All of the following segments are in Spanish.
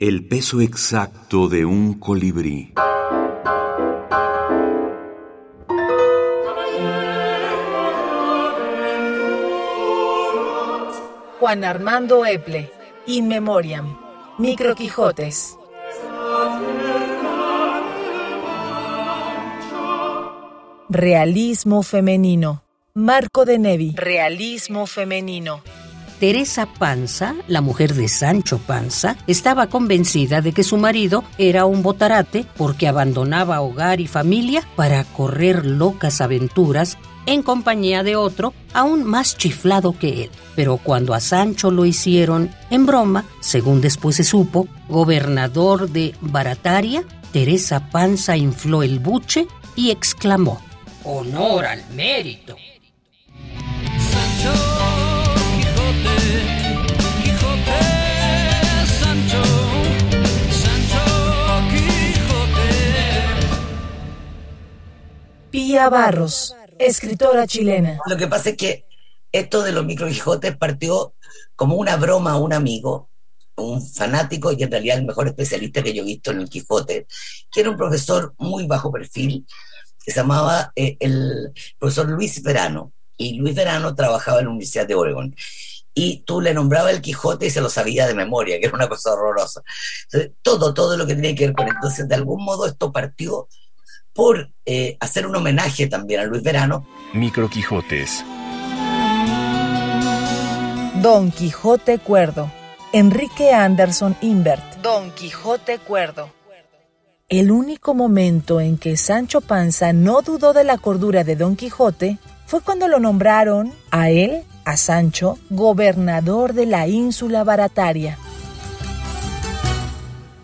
El peso exacto de un colibrí. Juan Armando Eple, In Memoriam, Micro Quijotes. Realismo femenino. Marco de Nevi. Realismo femenino. Teresa Panza, la mujer de Sancho Panza, estaba convencida de que su marido era un botarate porque abandonaba hogar y familia para correr locas aventuras en compañía de otro aún más chiflado que él. Pero cuando a Sancho lo hicieron en broma, según después se supo, gobernador de Barataria, Teresa Panza infló el buche y exclamó, Honor al mérito. Sancho Pía Barros, escritora chilena. Lo que pasa es que esto de los micro Quijotes partió como una broma a un amigo, un fanático y en realidad el mejor especialista que yo he visto en el Quijote, que era un profesor muy bajo perfil, que se llamaba eh, el profesor Luis Verano. Y Luis Verano trabajaba en la Universidad de Oregon. Y tú le nombrabas el Quijote y se lo sabía de memoria, que era una cosa horrorosa. Todo, todo lo que tenía que ver con Entonces, de algún modo esto partió por eh, hacer un homenaje también a Luis Verano. Micro Quijotes. Don Quijote Cuerdo. Enrique Anderson Invert. Don Quijote Cuerdo. El único momento en que Sancho Panza no dudó de la cordura de Don Quijote fue cuando lo nombraron, a él, a Sancho, gobernador de la ínsula barataria.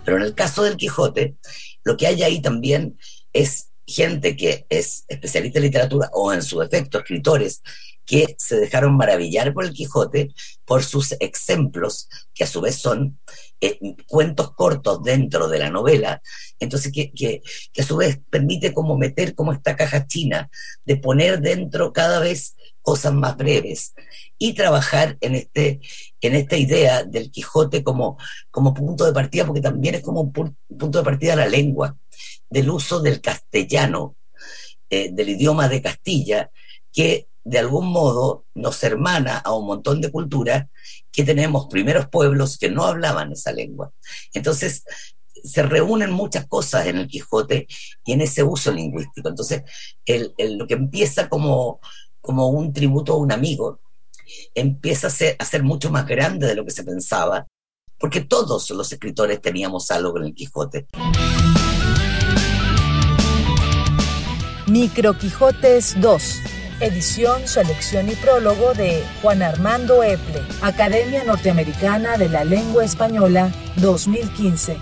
Pero en el caso del Quijote, lo que hay ahí también es gente que es especialista en literatura o en su defecto escritores que se dejaron maravillar por el Quijote por sus ejemplos, que a su vez son eh, cuentos cortos dentro de la novela, entonces que, que, que, a su vez permite como meter como esta caja china de poner dentro cada vez cosas más breves y trabajar en, este, en esta idea del Quijote como, como punto de partida, porque también es como un pu punto de partida la lengua, del uso del castellano, eh, del idioma de Castilla, que de algún modo nos hermana a un montón de culturas que tenemos primeros pueblos que no hablaban esa lengua. Entonces, se reúnen muchas cosas en el Quijote y en ese uso lingüístico. Entonces, lo que empieza como, como un tributo a un amigo, empieza a ser mucho más grande de lo que se pensaba, porque todos los escritores teníamos algo en el Quijote. Micro Quijotes 2 edición, selección y prólogo de Juan Armando Eple, Academia Norteamericana de la Lengua Española 2015.